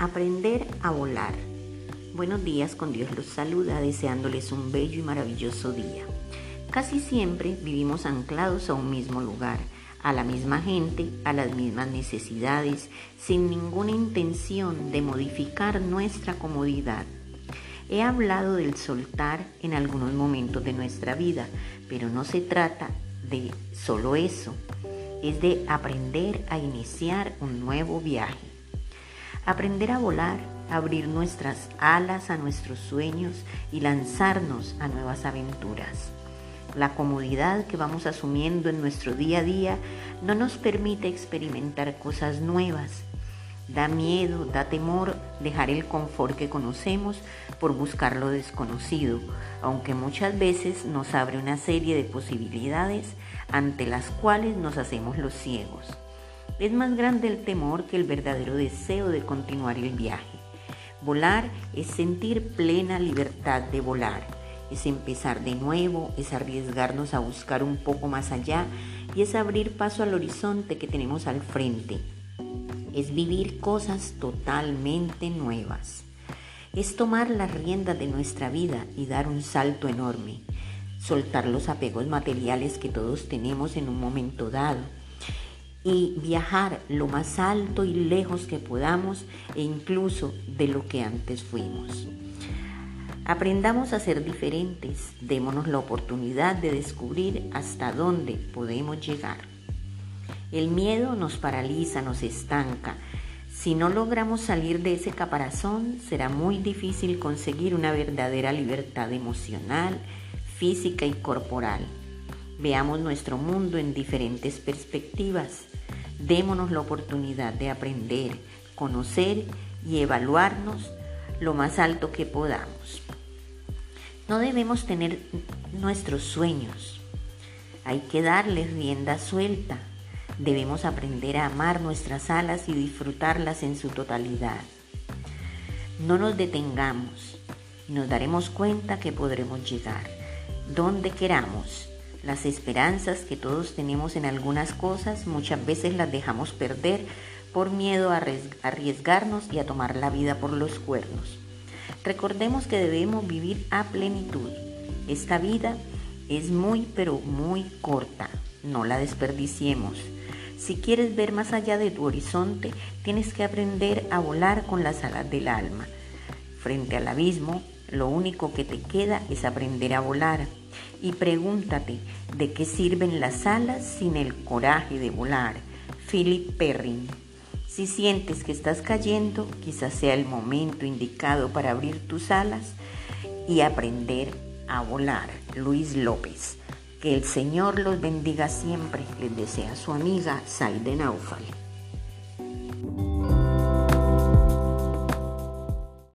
Aprender a volar. Buenos días, con Dios los saluda, deseándoles un bello y maravilloso día. Casi siempre vivimos anclados a un mismo lugar, a la misma gente, a las mismas necesidades, sin ninguna intención de modificar nuestra comodidad. He hablado del soltar en algunos momentos de nuestra vida, pero no se trata de solo eso, es de aprender a iniciar un nuevo viaje. Aprender a volar, abrir nuestras alas a nuestros sueños y lanzarnos a nuevas aventuras. La comodidad que vamos asumiendo en nuestro día a día no nos permite experimentar cosas nuevas. Da miedo, da temor dejar el confort que conocemos por buscar lo desconocido, aunque muchas veces nos abre una serie de posibilidades ante las cuales nos hacemos los ciegos. Es más grande el temor que el verdadero deseo de continuar el viaje. Volar es sentir plena libertad de volar, es empezar de nuevo, es arriesgarnos a buscar un poco más allá y es abrir paso al horizonte que tenemos al frente. Es vivir cosas totalmente nuevas. Es tomar las riendas de nuestra vida y dar un salto enorme. Soltar los apegos materiales que todos tenemos en un momento dado y viajar lo más alto y lejos que podamos e incluso de lo que antes fuimos. Aprendamos a ser diferentes, démonos la oportunidad de descubrir hasta dónde podemos llegar. El miedo nos paraliza, nos estanca. Si no logramos salir de ese caparazón, será muy difícil conseguir una verdadera libertad emocional, física y corporal. Veamos nuestro mundo en diferentes perspectivas. Démonos la oportunidad de aprender, conocer y evaluarnos lo más alto que podamos. No debemos tener nuestros sueños. Hay que darles rienda suelta. Debemos aprender a amar nuestras alas y disfrutarlas en su totalidad. No nos detengamos. Nos daremos cuenta que podremos llegar donde queramos las esperanzas que todos tenemos en algunas cosas muchas veces las dejamos perder por miedo a arriesgarnos y a tomar la vida por los cuernos. Recordemos que debemos vivir a plenitud. Esta vida es muy pero muy corta. No la desperdiciemos. Si quieres ver más allá de tu horizonte, tienes que aprender a volar con las alas del alma. Frente al abismo, lo único que te queda es aprender a volar y pregúntate de qué sirven las alas sin el coraje de volar. Philip Perrin. Si sientes que estás cayendo, quizás sea el momento indicado para abrir tus alas y aprender a volar. Luis López. Que el Señor los bendiga siempre, les desea su amiga Saide Naufal.